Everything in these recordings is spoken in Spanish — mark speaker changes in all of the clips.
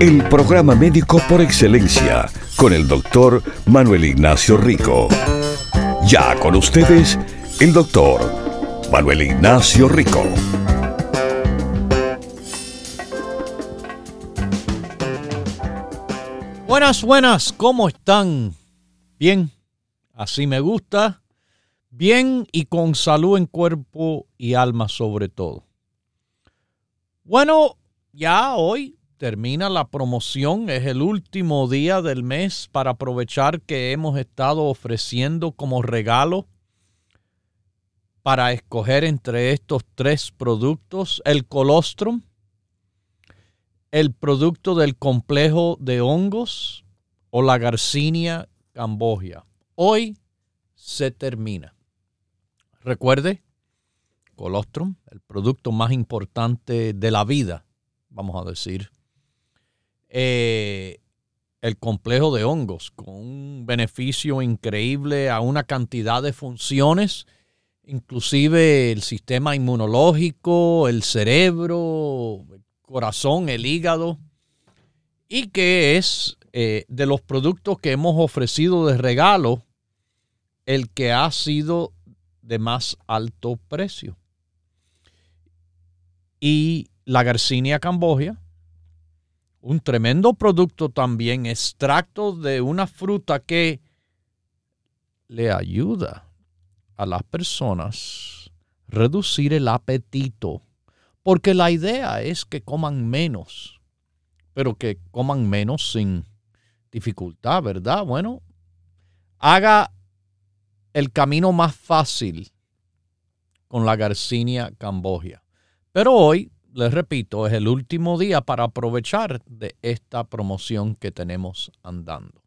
Speaker 1: El programa médico por excelencia con el doctor Manuel Ignacio Rico. Ya con ustedes, el doctor Manuel Ignacio Rico.
Speaker 2: Buenas, buenas, ¿cómo están? Bien, así me gusta. Bien y con salud en cuerpo y alma sobre todo. Bueno, ya hoy termina la promoción, es el último día del mes para aprovechar que hemos estado ofreciendo como regalo para escoger entre estos tres productos el colostrum, el producto del complejo de hongos o la garcinia cambogia. Hoy se termina. Recuerde, colostrum, el producto más importante de la vida, vamos a decir, eh, el complejo de hongos con un beneficio increíble a una cantidad de funciones, inclusive el sistema inmunológico, el cerebro, el corazón, el hígado, y que es eh, de los productos que hemos ofrecido de regalo el que ha sido de más alto precio. Y la Garcinia cambogia, un tremendo producto también, extracto de una fruta que le ayuda a las personas reducir el apetito, porque la idea es que coman menos, pero que coman menos sin dificultad, ¿verdad? Bueno, haga el camino más fácil con la Garcinia cambogia. Pero hoy les repito, es el último día para aprovechar de esta promoción que tenemos andando.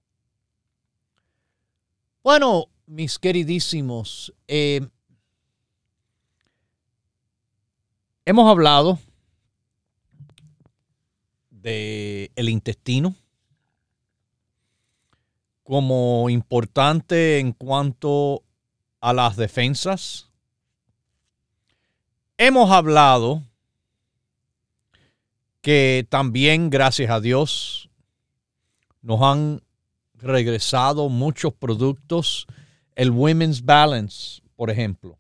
Speaker 2: Bueno, mis queridísimos, eh, hemos hablado de el intestino como importante en cuanto a las defensas. Hemos hablado que también, gracias a Dios, nos han regresado muchos productos. El Women's Balance, por ejemplo.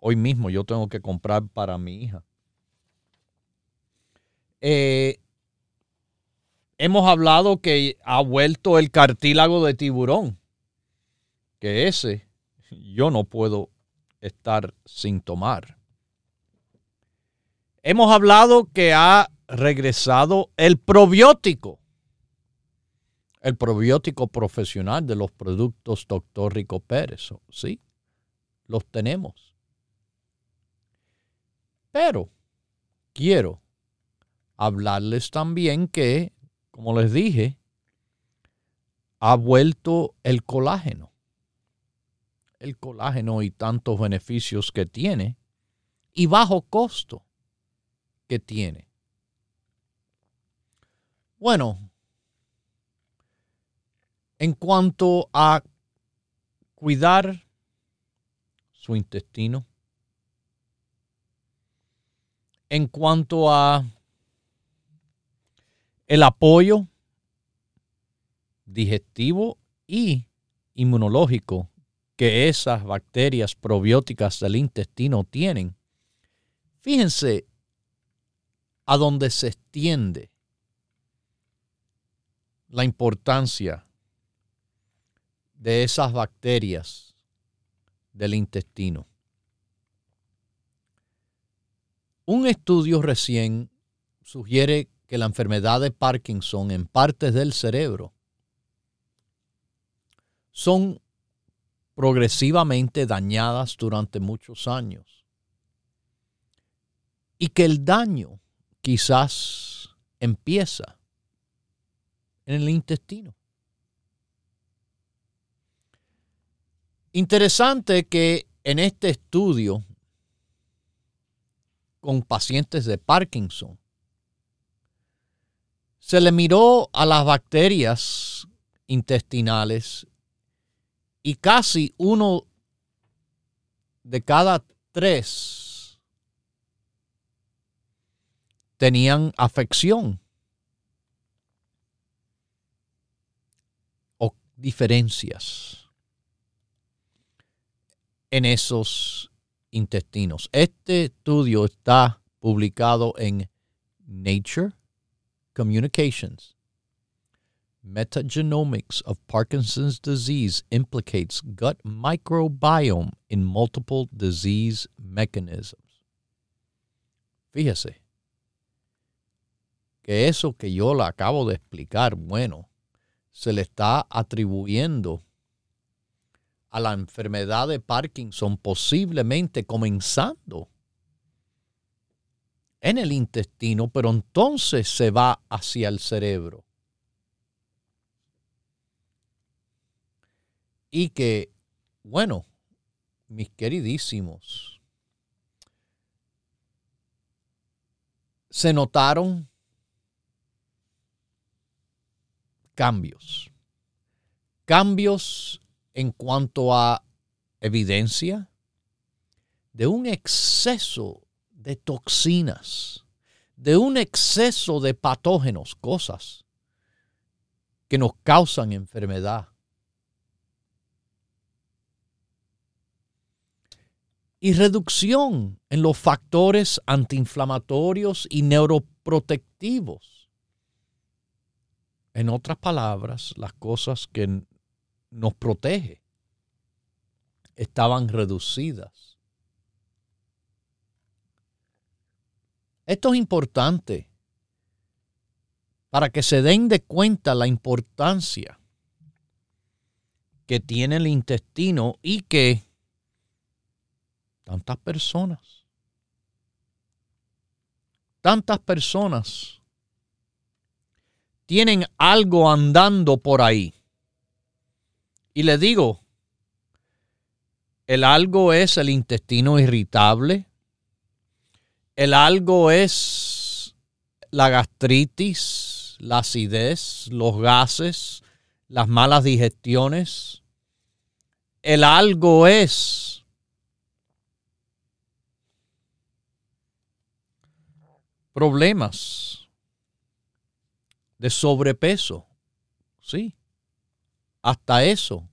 Speaker 2: Hoy mismo yo tengo que comprar para mi hija. Eh, hemos hablado que ha vuelto el cartílago de tiburón. Que ese yo no puedo estar sin tomar. Hemos hablado que ha regresado el probiótico. El probiótico profesional de los productos Dr. Rico Pérez. Sí, los tenemos. Pero quiero hablarles también que, como les dije, ha vuelto el colágeno. El colágeno y tantos beneficios que tiene y bajo costo que tiene. Bueno, en cuanto a cuidar su intestino, en cuanto a el apoyo digestivo y inmunológico que esas bacterias probióticas del intestino tienen, fíjense a dónde se extiende la importancia de esas bacterias del intestino. Un estudio recién sugiere que la enfermedad de Parkinson en partes del cerebro son progresivamente dañadas durante muchos años y que el daño quizás empieza en el intestino. Interesante que en este estudio con pacientes de Parkinson, se le miró a las bacterias intestinales y casi uno de cada tres tenían afección o diferencias en esos intestinos. Este estudio está publicado en Nature Communications. Metagenomics of Parkinson's disease implicates gut microbiome in multiple disease mechanisms. Fíjese que eso que yo le acabo de explicar, bueno, se le está atribuyendo a la enfermedad de Parkinson posiblemente comenzando en el intestino, pero entonces se va hacia el cerebro. Y que, bueno, mis queridísimos, se notaron cambios. Cambios en cuanto a evidencia de un exceso de toxinas, de un exceso de patógenos, cosas que nos causan enfermedad. Y reducción en los factores antiinflamatorios y neuroprotectivos. En otras palabras, las cosas que nos protege estaban reducidas. Esto es importante para que se den de cuenta la importancia que tiene el intestino y que tantas personas, tantas personas tienen algo andando por ahí y le digo, el algo es el intestino irritable, el algo es la gastritis, la acidez, los gases, las malas digestiones. El algo es problemas de sobrepeso. Sí. Hasta eso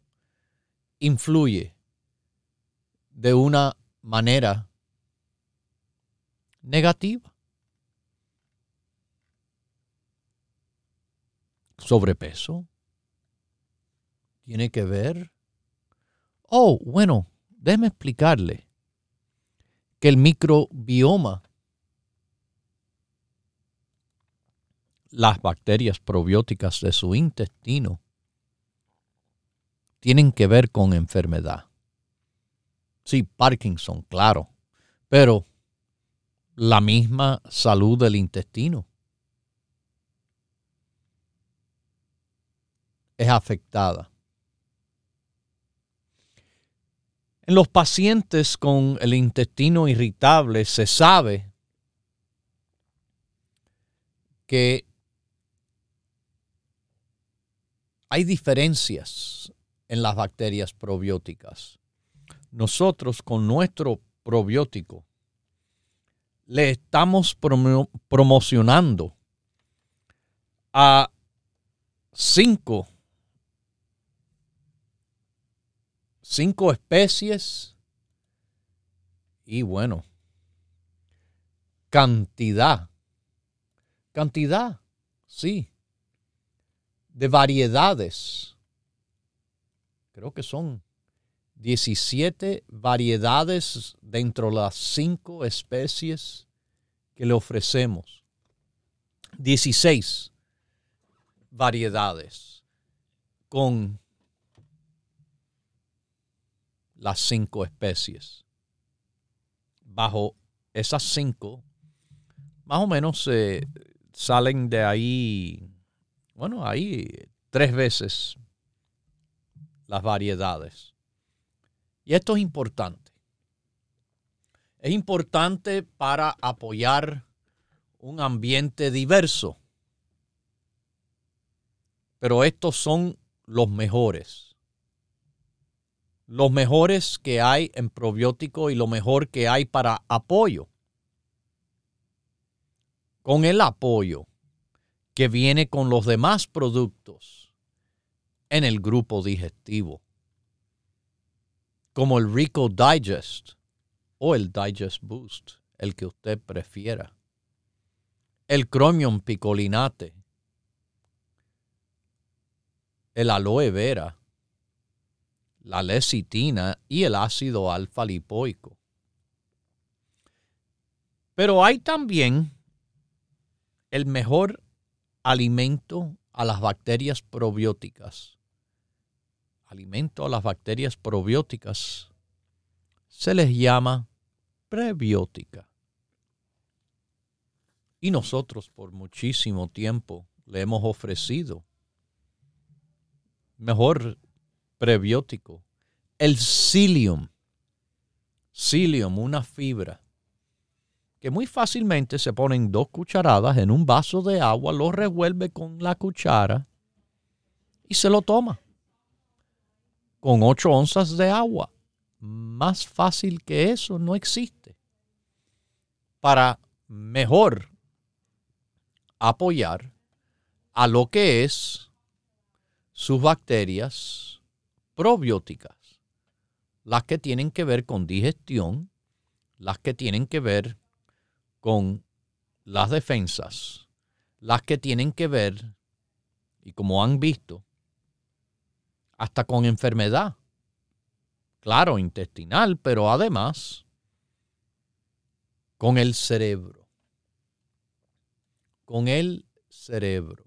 Speaker 2: influye de una manera negativa. Sobrepeso tiene que ver. Oh, bueno, déjeme explicarle que el microbioma, las bacterias probióticas de su intestino, tienen que ver con enfermedad. Sí, Parkinson, claro, pero la misma salud del intestino es afectada. En los pacientes con el intestino irritable se sabe que hay diferencias en las bacterias probióticas. Nosotros con nuestro probiótico le estamos promocionando a cinco, cinco especies y bueno, cantidad, cantidad, sí, de variedades creo que son 17 variedades dentro de las cinco especies que le ofrecemos. 16 variedades con las cinco especies. Bajo esas cinco, más o menos se salen de ahí, bueno, ahí tres veces las variedades. Y esto es importante. Es importante para apoyar un ambiente diverso. Pero estos son los mejores. Los mejores que hay en probiótico y lo mejor que hay para apoyo. Con el apoyo que viene con los demás productos en el grupo digestivo, como el Rico Digest o el Digest Boost, el que usted prefiera el Chromium picolinate, el aloe vera, la lecitina y el ácido alfa lipoico. Pero hay también el mejor alimento a las bacterias probióticas. Alimento a las bacterias probióticas se les llama prebiótica. Y nosotros por muchísimo tiempo le hemos ofrecido mejor prebiótico, el psyllium. Psyllium, una fibra que muy fácilmente se ponen dos cucharadas en un vaso de agua, lo revuelve con la cuchara y se lo toma. Con ocho onzas de agua. Más fácil que eso no existe. Para mejor apoyar a lo que es sus bacterias probióticas, las que tienen que ver con digestión, las que tienen que ver con las defensas, las que tienen que ver, y como han visto, hasta con enfermedad, claro, intestinal, pero además con el cerebro con el cerebro.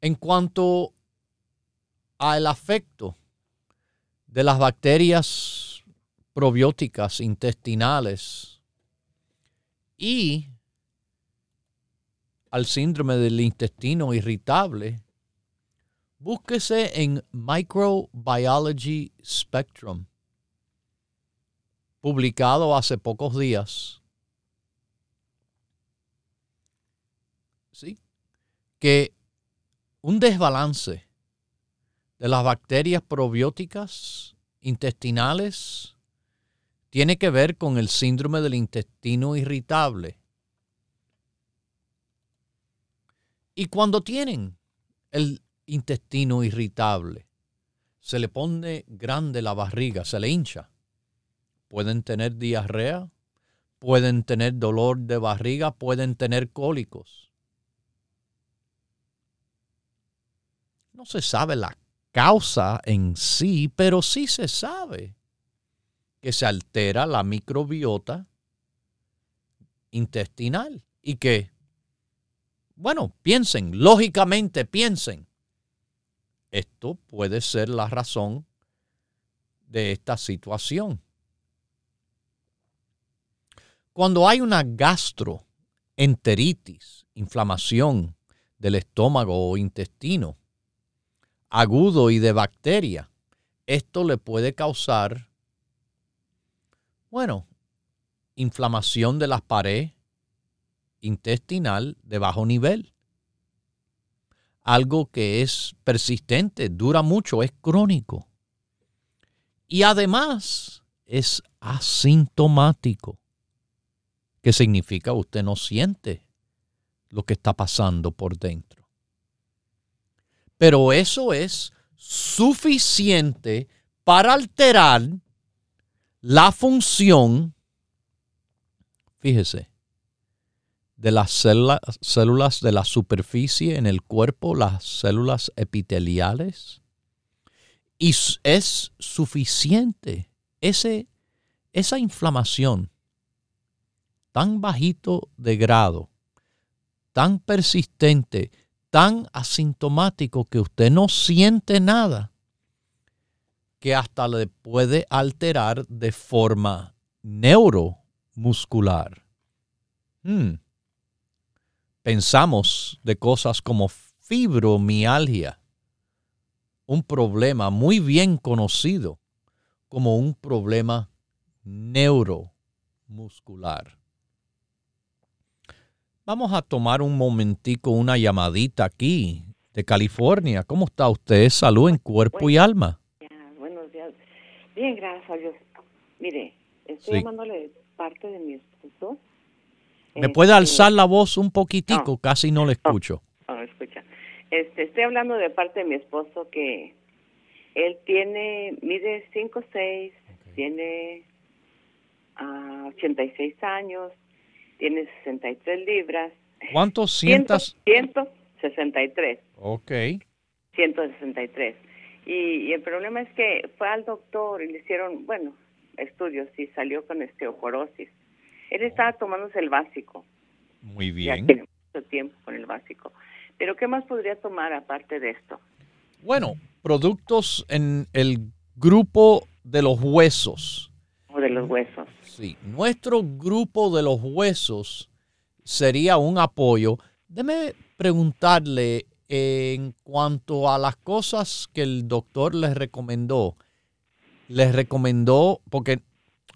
Speaker 2: En cuanto al afecto de las bacterias probióticas intestinales y al síndrome del intestino irritable, búsquese en Microbiology Spectrum publicado hace pocos días, ¿sí? que un desbalance de las bacterias probióticas intestinales tiene que ver con el síndrome del intestino irritable. Y cuando tienen el intestino irritable, se le pone grande la barriga, se le hincha pueden tener diarrea, pueden tener dolor de barriga, pueden tener cólicos. No se sabe la causa en sí, pero sí se sabe que se altera la microbiota intestinal y que, bueno, piensen, lógicamente piensen, esto puede ser la razón de esta situación. Cuando hay una gastroenteritis, inflamación del estómago o intestino, agudo y de bacteria, esto le puede causar, bueno, inflamación de las paredes intestinal de bajo nivel. Algo que es persistente, dura mucho, es crónico. Y además es asintomático. ¿Qué significa usted no siente lo que está pasando por dentro. Pero eso es suficiente para alterar la función, fíjese, de las células, de la superficie en el cuerpo, las células epiteliales. Y es suficiente ese, esa inflamación tan bajito de grado, tan persistente, tan asintomático que usted no siente nada, que hasta le puede alterar de forma neuromuscular. Hmm. Pensamos de cosas como fibromialgia, un problema muy bien conocido como un problema neuromuscular. Vamos a tomar un momentico una llamadita aquí de California. ¿Cómo está usted? Salud en cuerpo y alma.
Speaker 3: buenos días. Bien, gracias a Dios. Mire, estoy llamándole parte de mi esposo.
Speaker 2: ¿Me puede este, alzar la voz un poquitico? Casi no le escucho.
Speaker 3: No, escucha. Este, estoy hablando de parte de mi esposo que él tiene, mide 5'6", seis, tiene uh, 86 años, tiene 63 libras.
Speaker 2: ¿Cuántos cientos?
Speaker 3: 163.
Speaker 2: Ok.
Speaker 3: 163. Y, y, el problema es que fue al doctor y le hicieron, bueno, estudios y salió con osteoporosis. Él estaba tomándose el básico.
Speaker 2: Muy bien.
Speaker 3: Ya tiene mucho tiempo con el básico. Pero ¿qué más podría tomar aparte de esto?
Speaker 2: Bueno, productos en el grupo de los huesos
Speaker 3: de los huesos.
Speaker 2: Sí, nuestro grupo de los huesos sería un apoyo. Déme preguntarle en cuanto a las cosas que el doctor les recomendó. Les recomendó, porque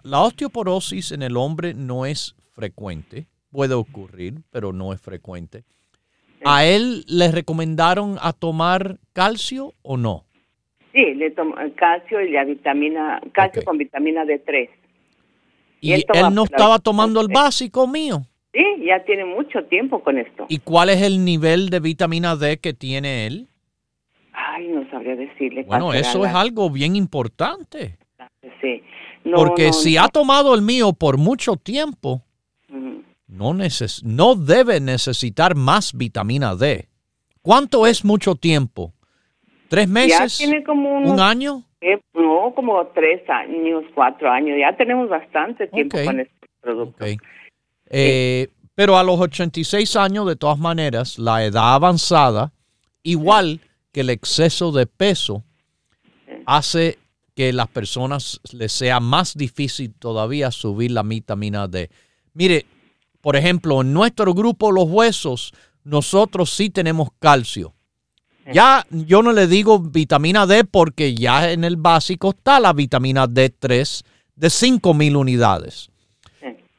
Speaker 2: la osteoporosis en el hombre no es frecuente, puede ocurrir, pero no es frecuente. ¿A él le recomendaron a tomar calcio o no?
Speaker 3: Sí, le tomo calcio y la vitamina, calcio con vitamina D3.
Speaker 2: ¿Y, él, no estaba tomando el básico mío?
Speaker 3: Sí, ya tiene mucho tiempo con esto.
Speaker 2: ¿Y cuál es el nivel de vitamina D que tiene él?
Speaker 3: Ay, no sabría decirle.
Speaker 2: Bueno, eso es algo bien importante.
Speaker 3: Sí.
Speaker 2: Porque si ha tomado el mío por mucho tiempo, no, neces no debe necesitar más vitamina D. ¿Cuánto es mucho tiempo? ¿Tres meses?
Speaker 3: tiene como
Speaker 2: ¿Un año?
Speaker 3: Eh, no, como tres años, cuatro años. Ya tenemos bastante tiempo con este producto.
Speaker 2: Eh, pero a los 86 años, de todas maneras, la edad avanzada, igual que el exceso de peso, hace que las personas les sea más difícil todavía subir la vitamina D. Mire, por ejemplo, en nuestro grupo Los Huesos, nosotros sí tenemos calcio. Ya yo no le digo vitamina D porque ya en el básico está la vitamina D3 de 5000 unidades.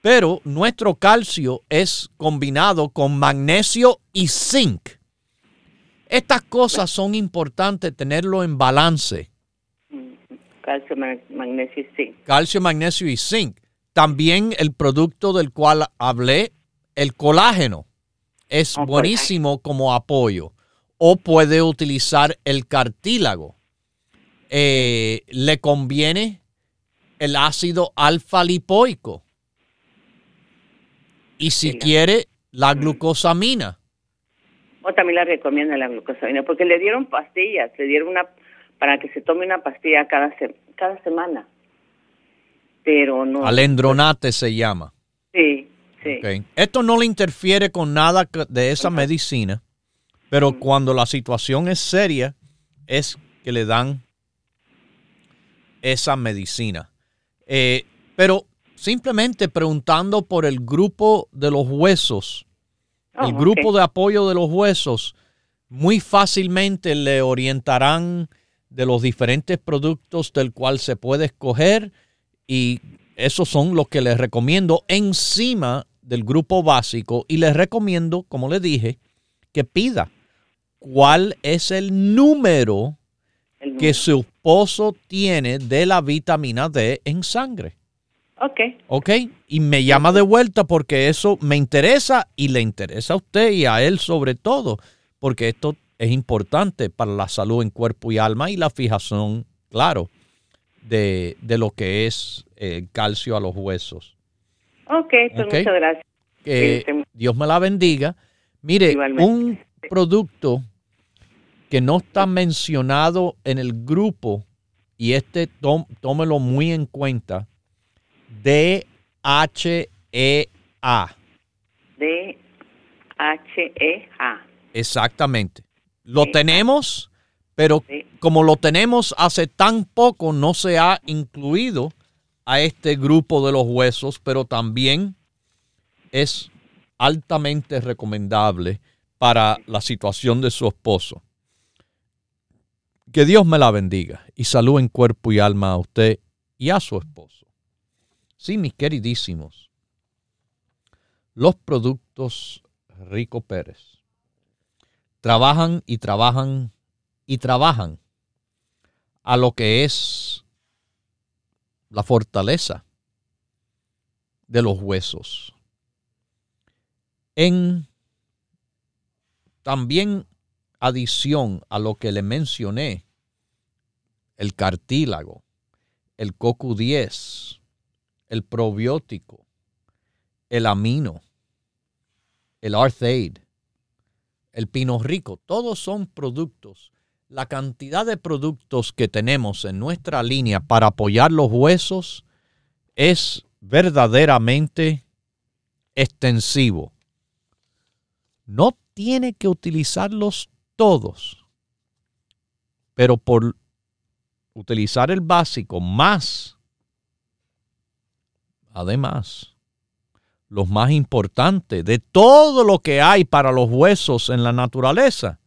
Speaker 2: Pero nuestro calcio es combinado con magnesio y zinc. Estas cosas son importantes tenerlo en balance.
Speaker 3: Calcio, magnesio y zinc.
Speaker 2: Calcio, magnesio y zinc. También el producto del cual hablé, el colágeno, es buenísimo como apoyo o puede utilizar el cartílago. Eh, le conviene el ácido alfa lipoico. Y si quiere, la glucosamina.
Speaker 3: O también la recomienda la glucosamina, porque le dieron pastillas, le dieron una para que se tome una pastilla cada, cada semana. Pero no.
Speaker 2: Alendronate se llama.
Speaker 3: Sí, sí.
Speaker 2: Esto no le interfiere con nada de esa medicina. Pero cuando la situación es seria, es que le dan esa medicina. Eh, pero simplemente preguntando por el grupo de los huesos, el oh, grupo de apoyo de los huesos, muy fácilmente le orientarán de los diferentes productos del cual se puede escoger y esos son los que les recomiendo encima del grupo básico y les recomiendo, como le dije, que pida cuál es el número, que su esposo tiene de la vitamina D en sangre.
Speaker 3: Ok.
Speaker 2: Ok. Y me llama de vuelta porque eso me interesa y le interesa a usted y a él sobre todo, porque esto es importante para la salud en cuerpo y alma y la fijación, claro, de, lo que es el calcio a los huesos.
Speaker 3: Ok, pues muchas gracias.
Speaker 2: Que Dios me la bendiga. Mire, un producto que no está mencionado en el grupo, y este tómelo muy en cuenta, D-H-E-A.
Speaker 3: D-H-E-A.
Speaker 2: Exactamente. Lo tenemos, pero como lo tenemos hace tan poco, no se ha incluido a este grupo de los huesos, pero también es altamente recomendable para la situación de su esposo. Que Dios me la bendiga y salud en cuerpo y alma a usted y a su esposo. Sí, mis queridísimos, los productos Rico Pérez trabajan y trabajan y trabajan a lo que es la fortaleza de los huesos. En también adición a lo que le mencioné, el cartílago, el CoQ10, el probiótico, el amino, el Arthaid, el pino rico, todos son productos. La cantidad de productos que tenemos en nuestra línea para apoyar los huesos es verdaderamente extensivo. No tiene que utilizarlos todos, pero por utilizar el básico más, además, los más importantes de todo lo que hay para los huesos en la naturaleza,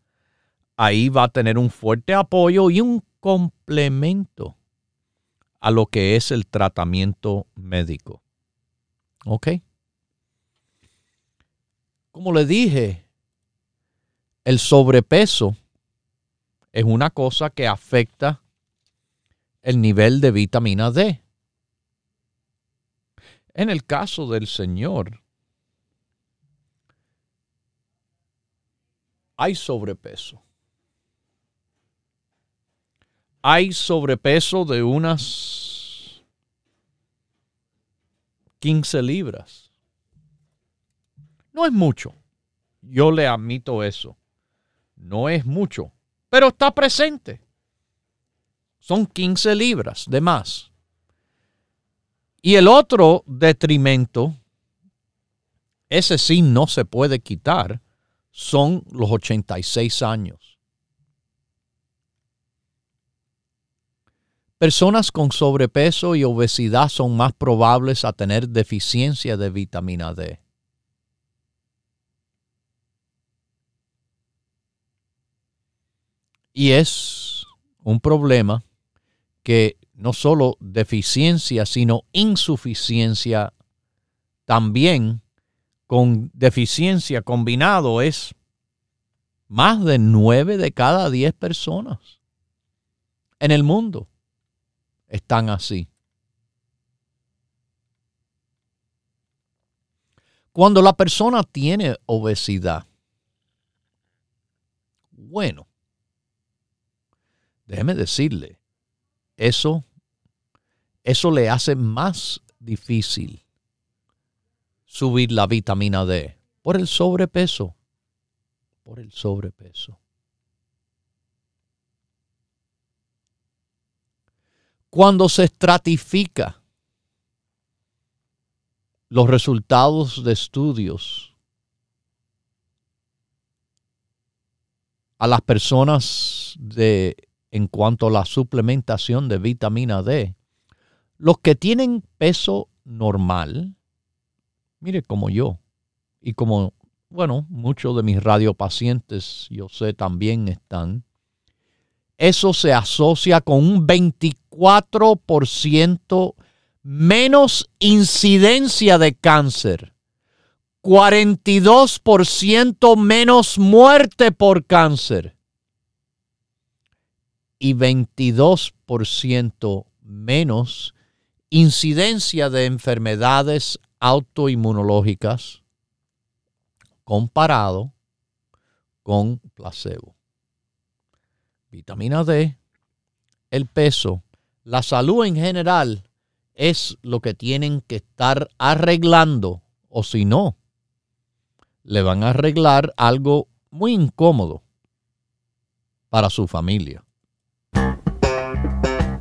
Speaker 2: ahí va a tener un fuerte apoyo y un complemento a lo que es el tratamiento médico. ¿Ok? Como le dije, el sobrepeso es una cosa que afecta el nivel de vitamina D. En el caso del Señor, hay sobrepeso. Hay sobrepeso de unas 15 libras. No es mucho. Yo le admito eso. No es mucho. Pero está presente. Son 15 libras de más. Y el otro detrimento, ese sí no se puede quitar, son los 86 años. Personas con sobrepeso y obesidad son más probables a tener deficiencia de vitamina D. Y es un problema que no solo deficiencia, sino insuficiencia también con deficiencia combinado es más de nueve de cada diez personas en el mundo están así. Cuando la persona tiene obesidad, bueno, déjeme decirle, eso eso le hace más difícil subir la vitamina D por el sobrepeso, por el sobrepeso. Cuando se estratifica los resultados de estudios a las personas de en cuanto a la suplementación de vitamina D, los que tienen peso normal, mire como yo, y como, bueno, muchos de mis radiopacientes, yo sé, también están, eso se asocia con un 24% menos incidencia de cáncer, 42% menos muerte por cáncer y 22% menos incidencia de enfermedades autoinmunológicas comparado con placebo. Vitamina D, el peso, la salud en general es lo que tienen que estar arreglando o si no, le van a arreglar algo muy incómodo para su familia.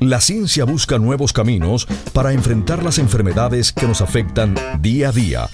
Speaker 4: La ciencia busca nuevos caminos para enfrentar las enfermedades que nos afectan día a día.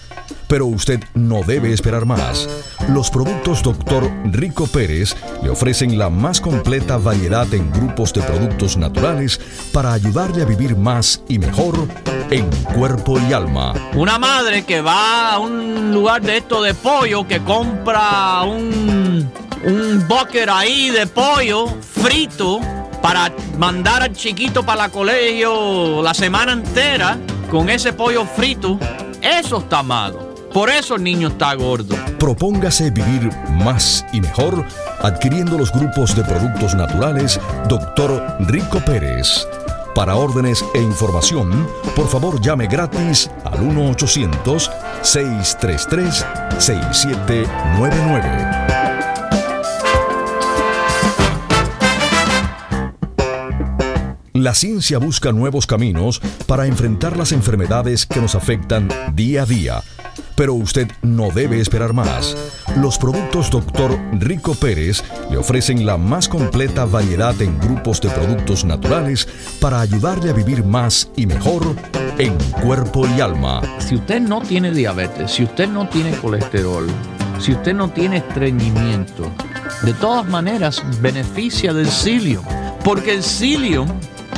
Speaker 4: Pero usted no debe esperar más. Los productos Dr. Rico Pérez le ofrecen la más completa variedad en grupos de productos naturales para ayudarle a vivir más y mejor en cuerpo y alma.
Speaker 2: Una madre que va a un lugar de esto de pollo, que compra un, un bucket ahí de pollo frito para mandar al chiquito para el colegio la semana entera con ese pollo frito, eso está malo. Por eso el niño está gordo.
Speaker 4: Propóngase vivir más y mejor adquiriendo los grupos de productos naturales Dr. Rico Pérez. Para órdenes e información, por favor llame gratis al 1-800-633-6799. La ciencia busca nuevos caminos para enfrentar las enfermedades que nos afectan día a día. Pero usted no debe esperar más. Los productos Dr. Rico Pérez le ofrecen la más completa variedad en grupos de productos naturales para ayudarle a vivir más y mejor en cuerpo y alma.
Speaker 2: Si usted no tiene diabetes, si usted no tiene colesterol, si usted no tiene estreñimiento, de todas maneras beneficia del psyllium, porque el psyllium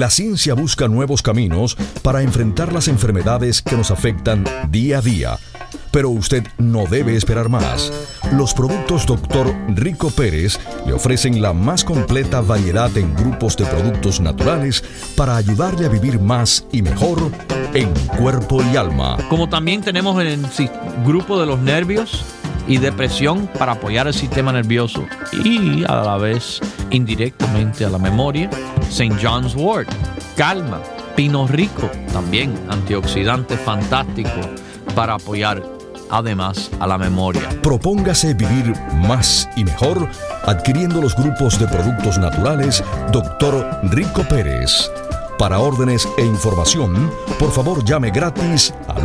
Speaker 4: La ciencia busca nuevos caminos para enfrentar las enfermedades que nos afectan día a día. Pero usted no debe esperar más. Los productos Dr. Rico Pérez le ofrecen la más completa variedad en grupos de productos naturales para ayudarle a vivir más y mejor en cuerpo y alma.
Speaker 2: Como también tenemos el grupo de los nervios y depresión para apoyar el sistema nervioso y a la vez indirectamente a la memoria. St. John's Wort, calma, pino rico, también antioxidante fantástico para apoyar además a la memoria.
Speaker 4: Propóngase vivir más y mejor adquiriendo los grupos de productos naturales Dr. Rico Pérez. Para órdenes e información, por favor llame gratis al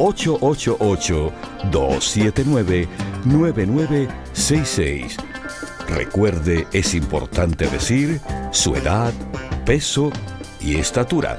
Speaker 4: 1-888-279-9966. Recuerde, es importante decir su edad, peso y estatura.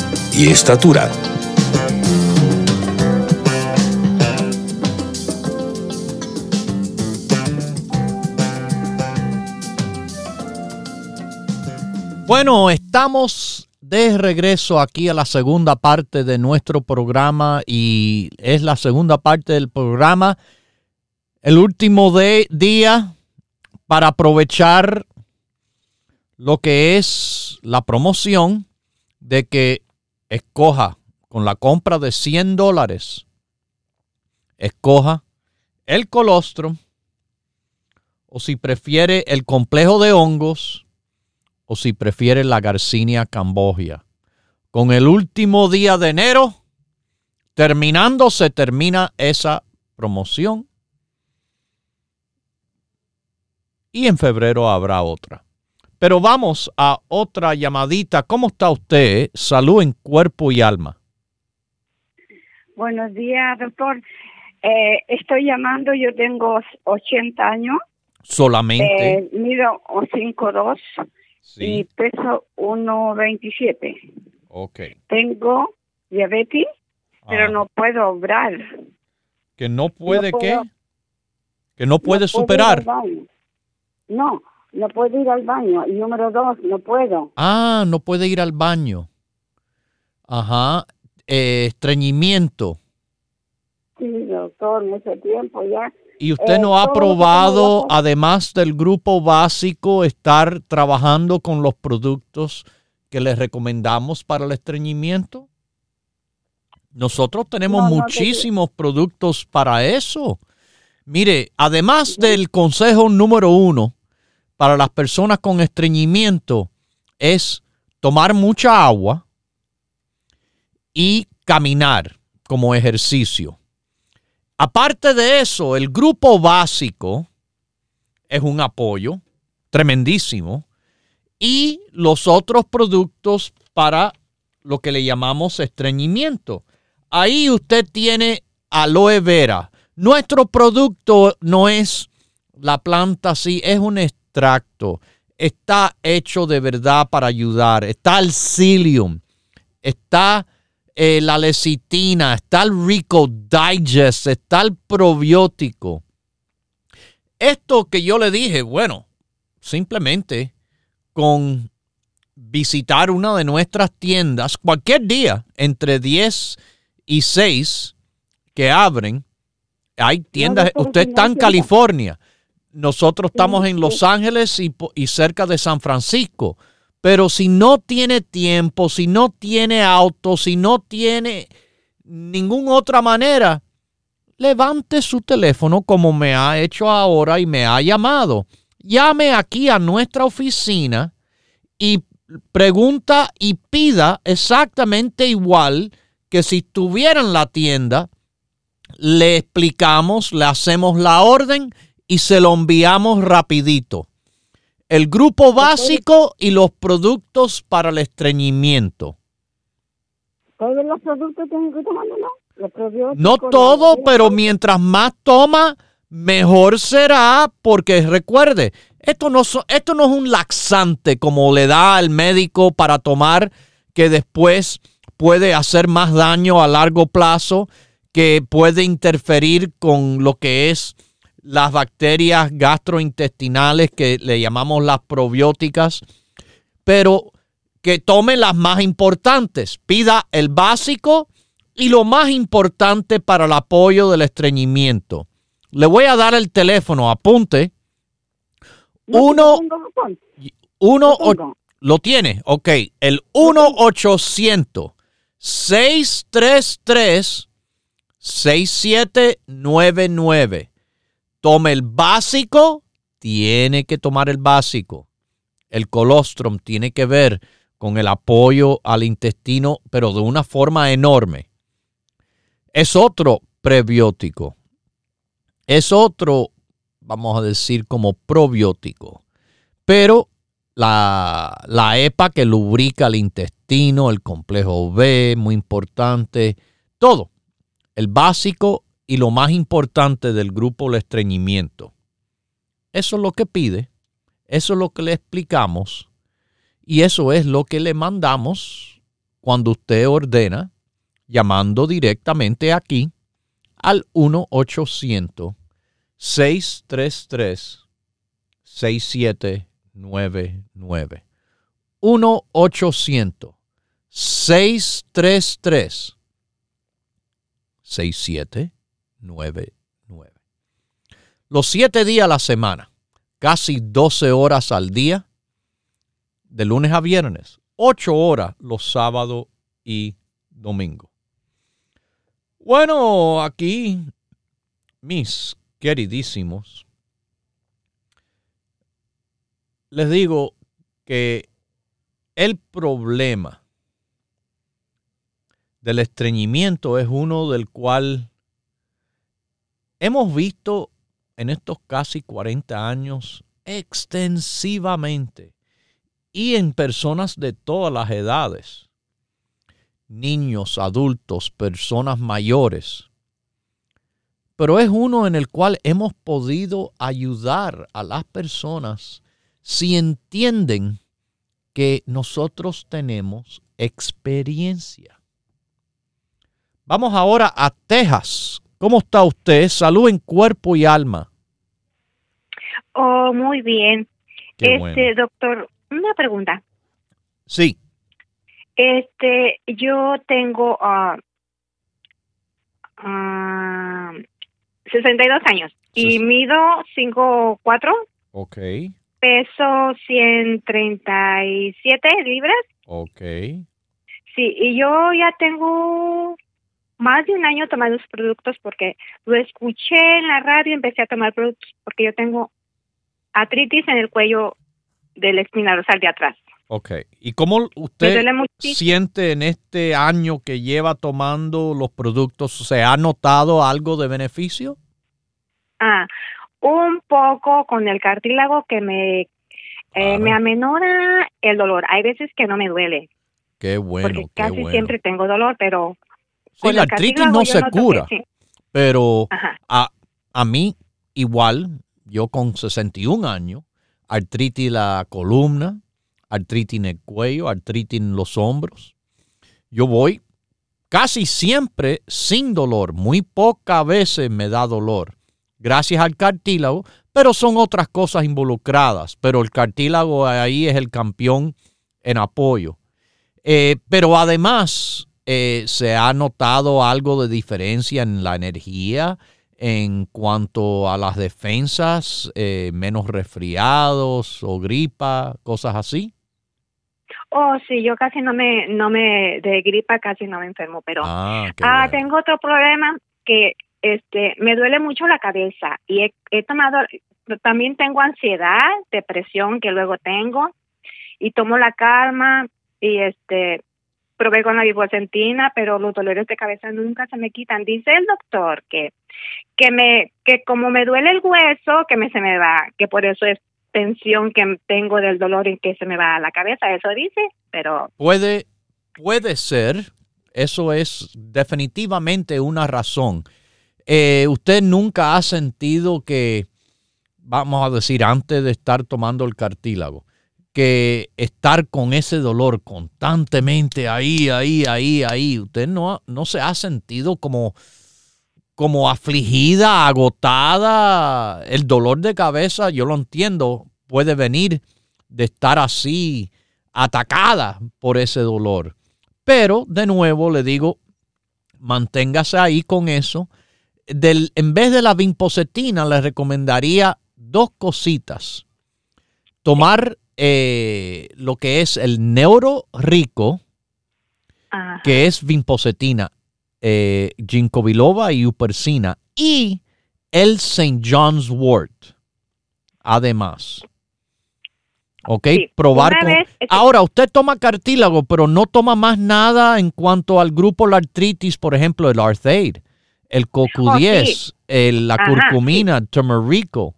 Speaker 1: y estatura.
Speaker 2: Bueno, estamos de regreso aquí a la segunda parte de nuestro programa y es la segunda parte del programa, el último día para aprovechar lo que es la promoción de que escoja con la compra de 100 dólares, escoja el colostrum o si prefiere el complejo de hongos o si prefiere la Garcinia cambogia. Con el último día de enero, terminando, se termina esa promoción. Y en febrero habrá otra. Pero vamos a otra llamadita. ¿Cómo está usted? Salud en cuerpo y alma.
Speaker 5: Buenos días, doctor. Eh, estoy llamando, yo tengo 80 años.
Speaker 2: Solamente.
Speaker 5: Eh, mido 5'2 y peso 1,27.
Speaker 2: Ok.
Speaker 5: Tengo diabetes, pero no puedo obrar.
Speaker 2: ¿Que no puede qué? ¿Que no puede superar?
Speaker 5: No, no puedo ir al baño. Y número dos, no puedo.
Speaker 2: Ah, no puede ir al baño. Ajá. Eh, estreñimiento.
Speaker 5: Sí, doctor, mucho tiempo ya.
Speaker 2: ¿Y usted no ha probado, además del grupo básico, estar trabajando con los productos que les recomendamos para el estreñimiento? Nosotros tenemos muchísimos productos para eso. Mire, además del consejo número uno para las personas con estreñimiento es tomar mucha agua y caminar como ejercicio. Aparte de eso, el grupo básico es un apoyo tremendísimo y los otros productos para lo que le llamamos estreñimiento. Ahí usted tiene aloe vera. Nuestro producto no es la planta así, es un Está hecho de verdad para ayudar. Está el psyllium. Está eh, la lecitina, está el Rico Digest, está el probiótico. Esto que yo le dije, bueno, simplemente con visitar una de nuestras tiendas cualquier día entre 10 y 6 que abren. Hay tiendas, usted está en California, nosotros estamos en Los Ángeles y, y cerca de San Francisco. Pero si no tiene tiempo, si no tiene auto, si no tiene ninguna otra manera, levante su teléfono como me ha hecho ahora y me ha llamado. Llame aquí a nuestra oficina y pregunta y pida exactamente igual que si estuviera en la tienda. Le explicamos, le hacemos la orden y se lo enviamos rapidito el grupo básico y los productos para el estreñimiento.
Speaker 5: ¿Todos los productos tienen que tomarlo, no?
Speaker 2: no todo, pero mientras más toma, mejor será, porque recuerde, esto no, esto no es un laxante como le da al médico para tomar, que después puede hacer más daño a largo plazo, que puede interferir con lo que es las bacterias gastrointestinales que le llamamos las probióticas, pero que tome las más importantes. Pida el básico y lo más importante para el apoyo del estreñimiento. Le voy a dar el teléfono, apunte. Uno, uno, lo tiene, ok. El 1-800-633-6799 tome el básico, tiene que tomar el básico. El colostrum tiene que ver con el apoyo al intestino, pero de una forma enorme. Es otro prebiótico. es otro, vamos a decir, como probiótico. Pero la, la EPA que lubrica el intestino, el complejo B, muy importante, todo. El básico y lo más importante del grupo, el estreñimiento. Eso es lo que pide, eso es lo que le explicamos y eso es lo que le mandamos cuando usted ordena llamando directamente aquí al 1-800-633-6799. 1-800-633-6799. Los siete días a la semana, casi 12 horas al día, de lunes a viernes, 8 horas los sábados y domingos. Bueno, aquí, mis queridísimos, les digo que el problema del estreñimiento es uno del cual hemos visto en estos casi 40 años extensivamente y en personas de todas las edades niños, adultos, personas mayores. Pero es uno en el cual hemos podido ayudar a las personas si entienden que nosotros tenemos experiencia. Vamos ahora a Texas. ¿Cómo está usted? Salud en cuerpo y alma.
Speaker 5: Oh, muy bien. este, doctor, una pregunta.
Speaker 2: Sí.
Speaker 5: Este, yo tengo uh, uh, 62 años y mido 5'4".
Speaker 2: Ok.
Speaker 5: Peso 137 libras.
Speaker 2: Ok.
Speaker 5: Sí, y yo ya tengo más de un año tomando los productos porque lo escuché en la radio y empecé a tomar productos porque yo tengo artritis en el cuello del espina dorsal de atrás.
Speaker 2: Ok. ¿Y cómo usted siente en este año que lleva tomando los productos? ¿Se ha notado algo de beneficio?
Speaker 5: Ah, un poco con el cartílago que me, eh, me amenora el dolor. Hay veces que no me duele.
Speaker 2: Qué bueno.
Speaker 5: Porque casi siempre tengo dolor, pero.
Speaker 2: Sí, la artritis no se cura. Pero a, a mí, igual, yo con 61 años, artritis la columna, artritis en el cuello, artritis en los hombros. Yo voy casi siempre sin dolor, muy pocas veces me da dolor, gracias al cartílago, pero son otras cosas involucradas, pero el cartílago ahí es el campeón en apoyo. Eh, pero además eh, se ha notado algo de diferencia en la energía, en cuanto a las defensas, eh, menos resfriados o gripa, cosas así?
Speaker 5: Oh, sí, yo casi no me, no me, de gripa casi no me enfermo, pero ah, ah tengo otro problema que, este, me duele mucho la cabeza y he, he tomado, también tengo ansiedad, depresión que luego tengo y tomo la calma y este, probé con la vivocentina, pero los dolores de cabeza nunca se me quitan. Dice el doctor que que me que como me duele el hueso, que me se me va, que por eso es tensión que tengo del dolor en que se me va a la cabeza, eso dice, pero
Speaker 2: puede puede ser, eso es definitivamente una razón. Eh, usted nunca ha sentido que, vamos a decir, antes de estar tomando el cartílago, que estar con ese dolor constantemente ahí, ahí, ahí, ahí, usted no, no se ha sentido como, como afligida, agotada. El dolor de cabeza, yo lo entiendo, puede venir de estar así, atacada por ese dolor. Pero, de nuevo, le digo, manténgase ahí con eso. Del, en vez de la vinpocetina, le recomendaría dos cositas. Tomar eh, lo que es el neuro rico, que es vinpocetina, eh, ginkgo biloba y upersina, y el St. John's wort, además. ¿Ok? Probar con... Ahora, usted toma cartílago, pero no toma más nada en cuanto al grupo la artritis, por ejemplo, el Arthaid. El CoQ10, la curcumina, turmerico.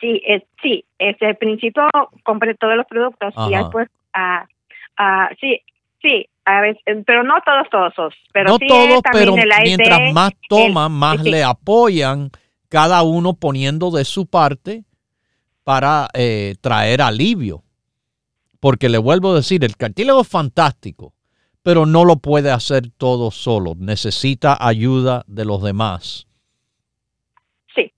Speaker 5: Sí, es, sí, es el principio, compré todos los productos y después, ah, ah, sí, sí, a veces, pero no todos, todos, pero
Speaker 2: no todos, pero mientras más toman, más le apoyan, cada uno poniendo de su parte para eh, traer alivio. Porque le vuelvo a decir, el cartílago es fantástico, pero no lo puede hacer todo solo. Necesita ayuda de los demás.
Speaker 5: Sí.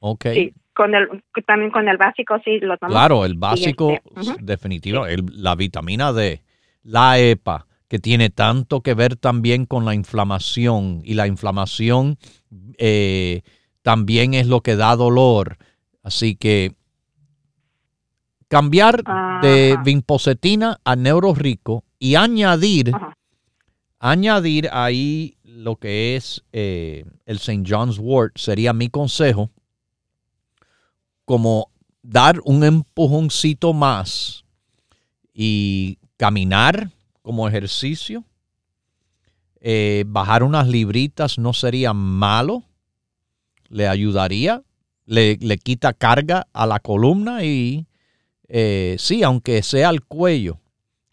Speaker 2: Ok.
Speaker 5: Sí. Con el, también con el básico, sí, lo tomamos.
Speaker 2: Claro, el básico, este, definitivo, la vitamina D, la EPA, que tiene tanto que ver también con la inflamación, y la inflamación eh, también es lo que da dolor. Así que cambiar de vinpocetina a neurorico y añadir, añadir ahí lo que es eh, el St. John's Wort sería mi consejo, como dar un empujoncito más y caminar como ejercicio, eh, bajar unas libritas no sería malo, le ayudaría, le, le quita carga a la columna y eh, sí, aunque sea el cuello,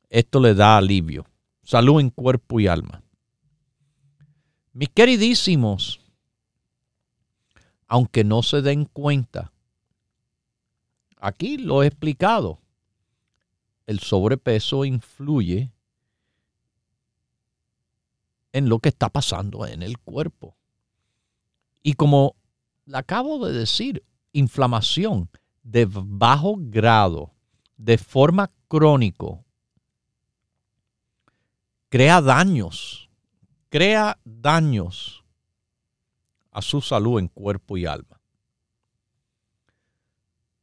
Speaker 2: esto le da alivio. Salud en cuerpo y alma. Mis queridísimos, aunque no se den cuenta, aquí lo he explicado, el sobrepeso influye en lo que está pasando en el cuerpo. Y como le acabo de decir, inflamación de bajo grado, de forma crónico, crea daños, crea daños a su salud en cuerpo y alma.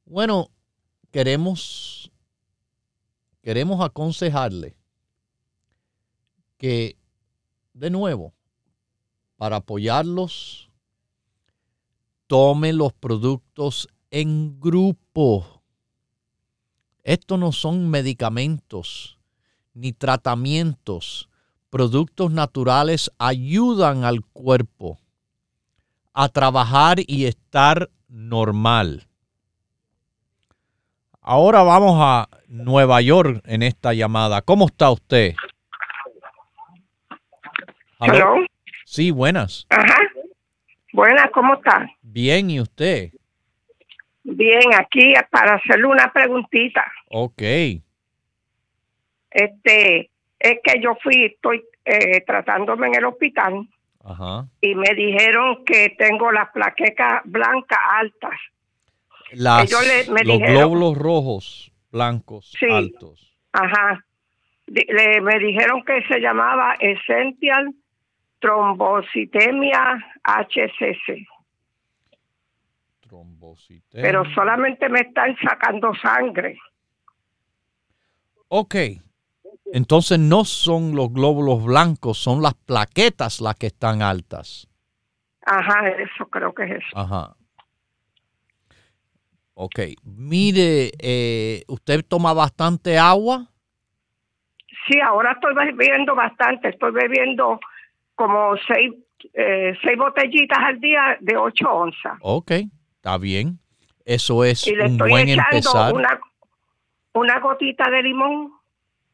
Speaker 2: Bueno, queremos, queremos aconsejarle que, de nuevo, para apoyarlos, tome los productos en grupo. Estos no son medicamentos ni tratamientos. Productos naturales ayudan al cuerpo a trabajar y estar normal. Ahora vamos a Nueva York en esta llamada. ¿Cómo está usted? Sí, buenas.
Speaker 6: Ajá. Buenas, ¿cómo está?
Speaker 2: Bien, ¿y usted?
Speaker 6: Bien, aquí para hacerle una preguntita.
Speaker 2: Ok.
Speaker 6: Este, es que yo fui, estoy eh, tratándome en el hospital
Speaker 2: Ajá.
Speaker 6: y me dijeron que tengo las plaquecas blancas altas.
Speaker 2: Las, los glóbulos rojos blancos altos.
Speaker 6: Ajá. Le, me dijeron que se llamaba Essential Trombocitemia HCC. Pero solamente me están sacando sangre.
Speaker 2: Ok. Entonces no son los glóbulos blancos, son las plaquetas las que están altas.
Speaker 6: Ajá, eso creo que es eso.
Speaker 2: Ajá. Ok. Mire, eh, ¿usted toma bastante agua?
Speaker 6: Sí, ahora estoy bebiendo bastante. Estoy bebiendo como seis, eh, seis botellitas al día de ocho onzas.
Speaker 2: Ok. Está bien. Eso es un buen empezar.
Speaker 6: Una, una gotita de limón.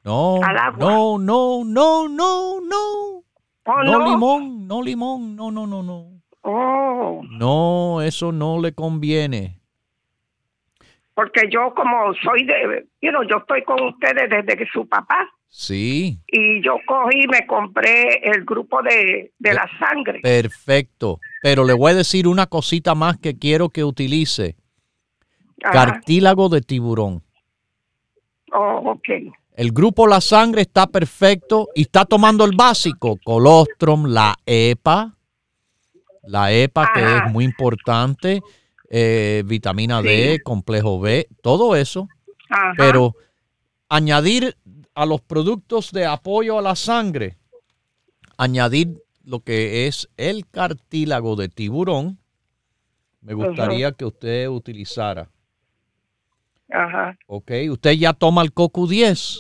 Speaker 2: No, no, no, no, no, no. Oh, no, limón, no limón, no, no, no, no.
Speaker 6: Oh.
Speaker 2: No, eso no le conviene.
Speaker 6: Porque yo como soy de, you yo estoy con ustedes desde que su papá.
Speaker 2: Sí.
Speaker 6: Y yo cogí y me compré el grupo de, de la sangre.
Speaker 2: Perfecto. Pero le voy a decir una cosita más que quiero que utilice. Cartílago de tiburón.
Speaker 6: Oh, ok.
Speaker 2: El grupo La Sangre está perfecto y está tomando el básico, colostrum, la EPA, la EPA que es muy importante, eh, vitamina D, complejo B, todo eso. Pero añadir a los productos de apoyo a la sangre, añadir lo que es el cartílago de tiburón, me gustaría que usted utilizara.
Speaker 6: Ajá.
Speaker 2: Ok, ¿usted ya toma el CoQ10?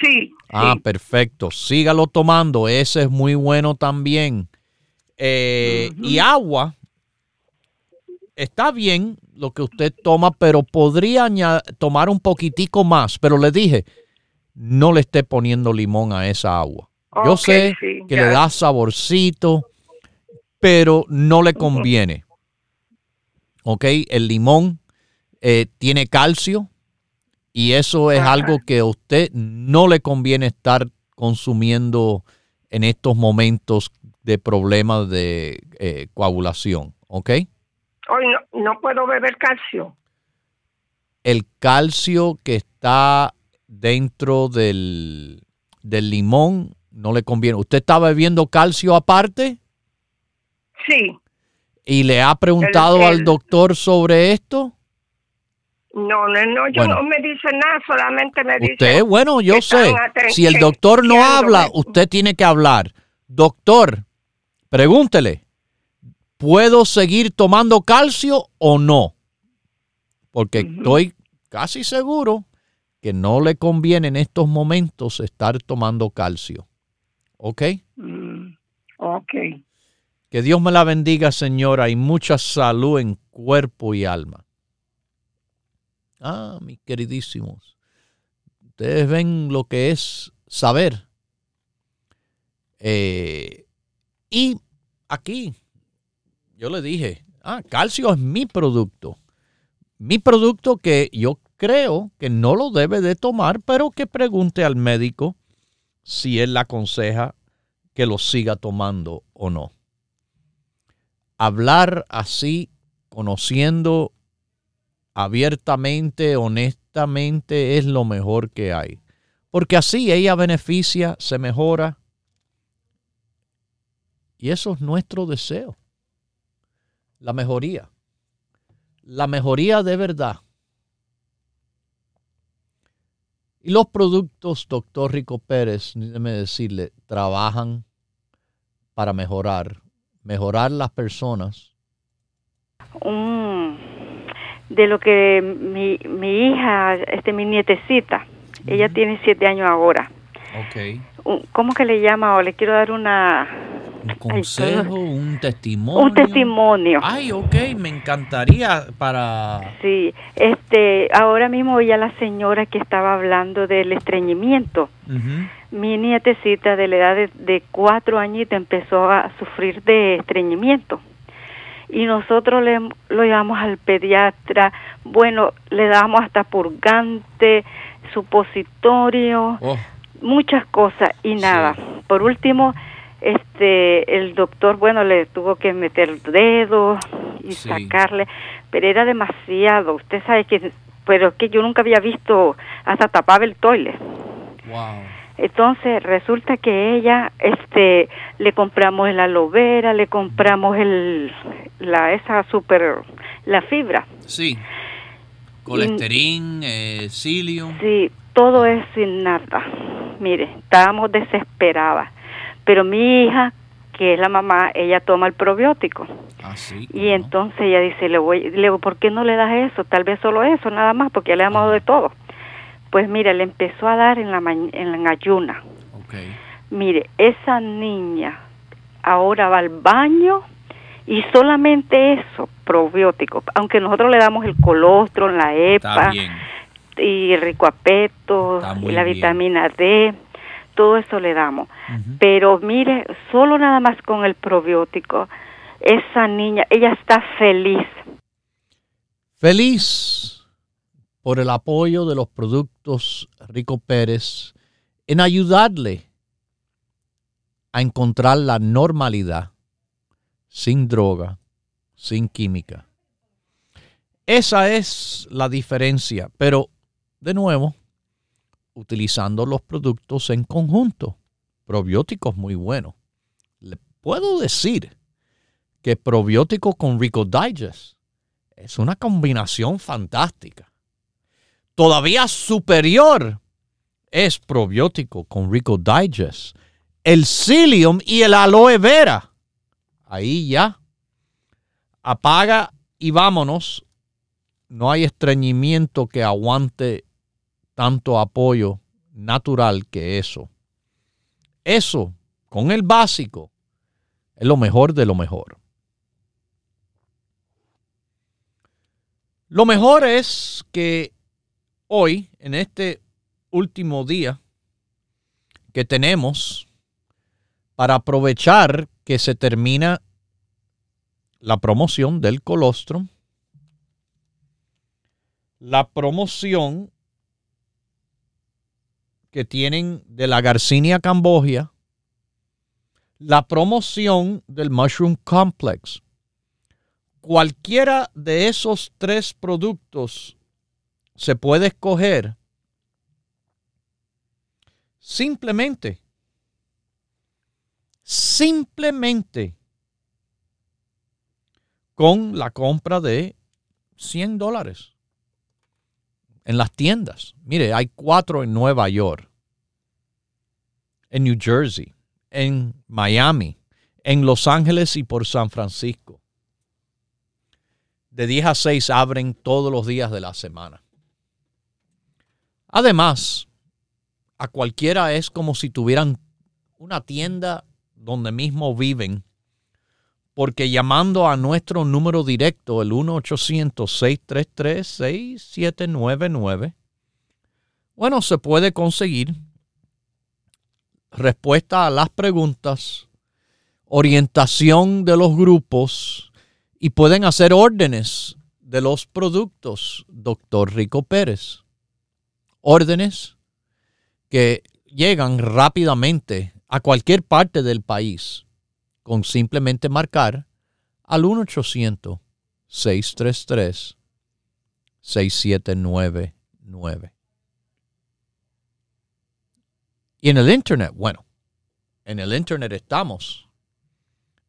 Speaker 6: Sí.
Speaker 2: Ah, perfecto. Sígalo tomando. Ese es muy bueno también. Eh, y agua. Está bien lo que usted toma, pero podría tomar un poquitico más. Pero le dije, no le esté poniendo limón a esa agua. Yo sé que le da saborcito, pero no le conviene. ¿Ok? El limón eh, tiene calcio y eso es algo que a usted no le conviene estar consumiendo en estos momentos de problemas de eh, coagulación. ¿Ok?
Speaker 6: Hoy no, no puedo beber calcio.
Speaker 2: El calcio que está dentro del, del limón no le conviene. ¿Usted está bebiendo calcio aparte?
Speaker 6: Sí.
Speaker 2: ¿Y le ha preguntado al doctor sobre esto?
Speaker 6: No, no, no, yo no me dice nada, solamente me dice.
Speaker 2: Usted, bueno, yo sé. Si el doctor no habla, usted tiene que hablar. Doctor, pregúntele, ¿puedo seguir tomando calcio o no? Porque estoy casi seguro que no le conviene en estos momentos estar tomando calcio. ¿Ok?
Speaker 6: Mm, ok.
Speaker 2: Que Dios me la bendiga, señora, y mucha salud en cuerpo y alma. Ah, mis queridísimos. Ustedes ven lo que es saber. Eh, y aquí, yo le dije, ah, calcio es mi producto. Mi producto que yo creo que no lo debe de tomar, pero que pregunte al médico si él le aconseja que lo siga tomando o no. Hablar así, conociendo abiertamente, honestamente, es lo mejor que hay. Porque así ella beneficia, se mejora. Y eso es nuestro deseo. La mejoría. La mejoría de verdad. Y los productos, doctor Rico Pérez, déjeme decirle, trabajan para mejorar, mejorar las personas.
Speaker 7: de lo que mi, mi hija, este, mi nietecita, ella tiene siete años ahora.
Speaker 2: Okay.
Speaker 7: ¿Cómo que le llama? O le quiero dar una
Speaker 2: un consejo, un testimonio.
Speaker 7: Un testimonio.
Speaker 2: Ay, ok, me encantaría para...
Speaker 7: Sí, este, ahora mismo a la señora que estaba hablando del estreñimiento. Mi nietecita de la edad de, cuatro añitos empezó a sufrir de estreñimiento. Y nosotros le, lo llevamos al pediatra, bueno, le damos hasta purgante, supositorio, oh. muchas cosas y nada. Por último, este el doctor bueno le tuvo que meter el dedo y sacarle pero era demasiado. Usted sabe que pero es que yo nunca había visto hasta tapaba el toile. Entonces resulta que ella este le compramos el aloe vera le compramos el la esa super la fibra.
Speaker 2: Sí. Colesterín eh, psyllium
Speaker 7: sí todo es sin nada. Mire estábamos desesperadas pero mi hija, que es la mamá, ella toma el probiótico.
Speaker 2: Ah, sí,
Speaker 7: y entonces ella dice, le voy, le digo, ¿por qué no le das eso? Tal vez solo eso, nada más, porque ya le ha dado de todo. Pues mire, le empezó a dar en la, en la ayuna.
Speaker 2: Okay.
Speaker 7: Mire, esa niña ahora va al baño y solamente eso, probiótico. Aunque nosotros le damos el colostrum, la EPA y el ricoapeto y la vitamina D todo eso le damos. Pero mire, solo nada más con el probiótico, esa niña, ella está feliz.
Speaker 2: Feliz por el apoyo de los productos Rico Pérez en ayudarle a encontrar la normalidad sin droga, sin química. Esa es la diferencia, pero de nuevo, utilizando los productos en conjunto. Probióticos muy buenos. Le puedo decir que probiótico con Rico Digest es una combinación fantástica. Todavía superior es probiótico con Rico Digest, el psyllium y el aloe vera. Ahí ya. Apaga y vámonos. No hay estreñimiento que aguante tanto apoyo natural que eso. Eso, con el básico, es lo mejor de lo mejor. Lo mejor es que hoy, en este último día que tenemos, para aprovechar que se termina la promoción del colostrum, la promoción que tienen de la Garcinia cambogia, la promoción del Mushroom Complex. Cualquiera de esos tres productos se puede escoger simplemente, simplemente con la compra de 100 dólares en las tiendas. Mire, hay cuatro en Nueva York, en New Jersey, en Miami, en Los Ángeles y por San Francisco. De 10 a 6 abren todos los días de la semana. Además, a cualquiera es como si tuvieran una tienda donde mismo viven porque llamando a nuestro número directo, el 1-800-633-6799, bueno, se puede conseguir respuesta a las preguntas, orientación de los grupos y pueden hacer órdenes de los productos, doctor Rico Pérez. Órdenes que llegan rápidamente a cualquier parte del país con simplemente marcar al 1-800-633-6799. Y en el Internet, bueno, en el Internet estamos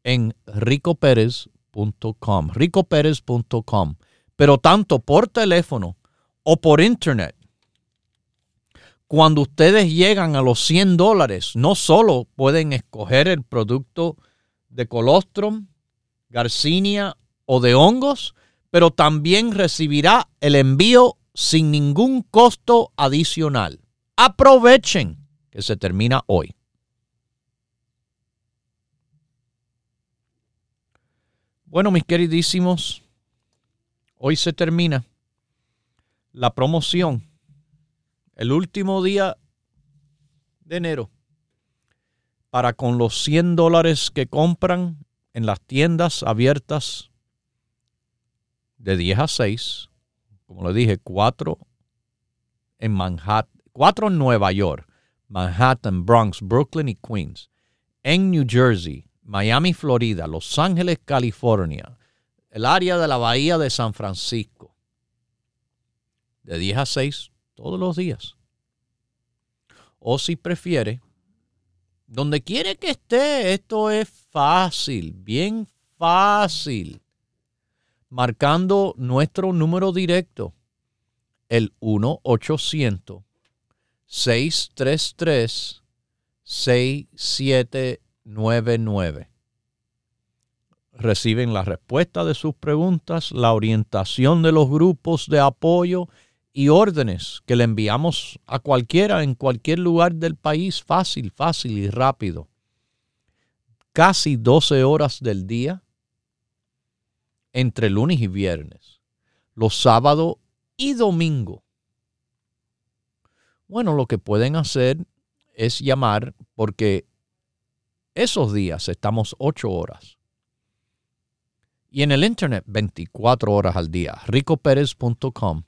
Speaker 2: en ricoperez.com, ricoperez.com, pero tanto por teléfono o por Internet cuando ustedes llegan a los 100 dólares, no solo pueden escoger el producto de colostrum, garcinia o de hongos, pero también recibirá el envío sin ningún costo adicional. Aprovechen que se termina hoy. Bueno, mis queridísimos, hoy se termina la promoción, el último día de enero para con los 100 dólares que compran en las tiendas abiertas de 10 a 6, como le dije, cuatro en Manhattan, cuatro en Nueva York, Manhattan, Bronx, Brooklyn y Queens, en New Jersey, Miami, Florida, Los Ángeles, California, el área de la Bahía de San Francisco, de 10 a 6 todos los días. O si prefiere, donde quiere que esté, esto es fácil, bien fácil. Marcando nuestro número directo, el 1-800-633-6799. Reciben la respuesta de sus preguntas, la orientación de los grupos de apoyo y órdenes que le enviamos a cualquiera en cualquier lugar del país fácil, fácil y rápido. Casi 12 horas del día entre lunes y viernes, los sábados y domingo. Bueno, lo que pueden hacer es llamar porque esos días estamos 8 horas. Y en el internet 24 horas al día, ricoperez.com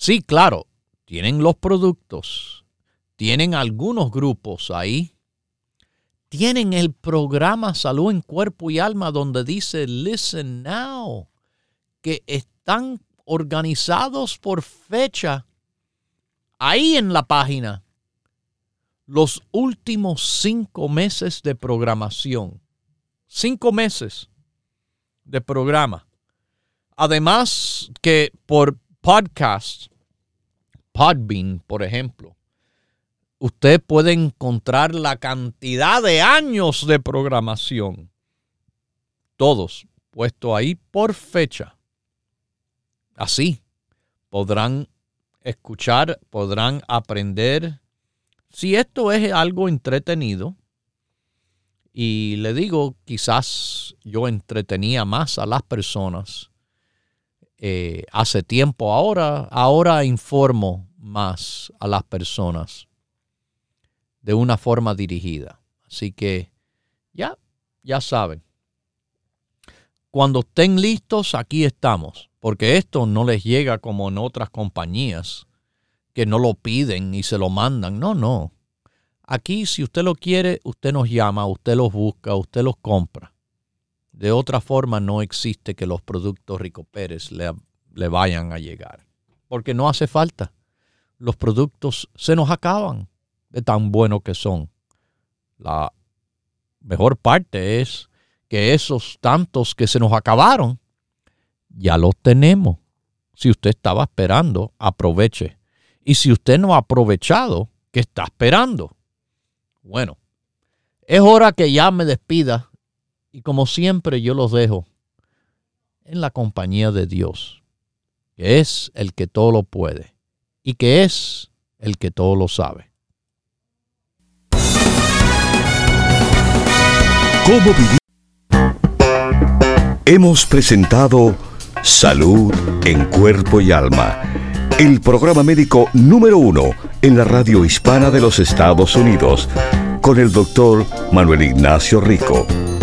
Speaker 2: Sí, claro, tienen los productos, tienen algunos grupos ahí, tienen el programa Salud en Cuerpo y Alma donde dice Listen Now, que están organizados por fecha ahí en la página. Los últimos cinco meses de programación. Cinco meses de programa. Además que por podcast, Podbean, por ejemplo, usted puede encontrar la cantidad de años de programación. Todos puesto ahí por fecha. Así podrán escuchar, podrán aprender. Si esto es algo entretenido, y le digo, quizás yo entretenía más a las personas eh, hace tiempo, ahora, ahora informo más a las personas de una forma dirigida. Así que ya, ya saben. Cuando estén listos, aquí estamos, porque esto no les llega como en otras compañías que no lo piden y se lo mandan. No, no. Aquí, si usted lo quiere, usted nos llama, usted los busca, usted los compra. De otra forma, no existe que los productos Rico Pérez le, le vayan a llegar, porque no hace falta. Los productos se nos acaban de tan buenos que son. La mejor parte es que esos tantos que se nos acabaron, ya los tenemos. Si usted estaba esperando, aproveche. Y si usted no ha aprovechado, ¿qué está esperando? Bueno, es hora que ya me despida y como siempre yo los dejo en la compañía de Dios, que es el que todo lo puede y que es el que todo lo sabe.
Speaker 1: Hemos presentado Salud en Cuerpo y Alma, el programa médico número uno en la radio hispana de los Estados Unidos, con el doctor Manuel Ignacio Rico.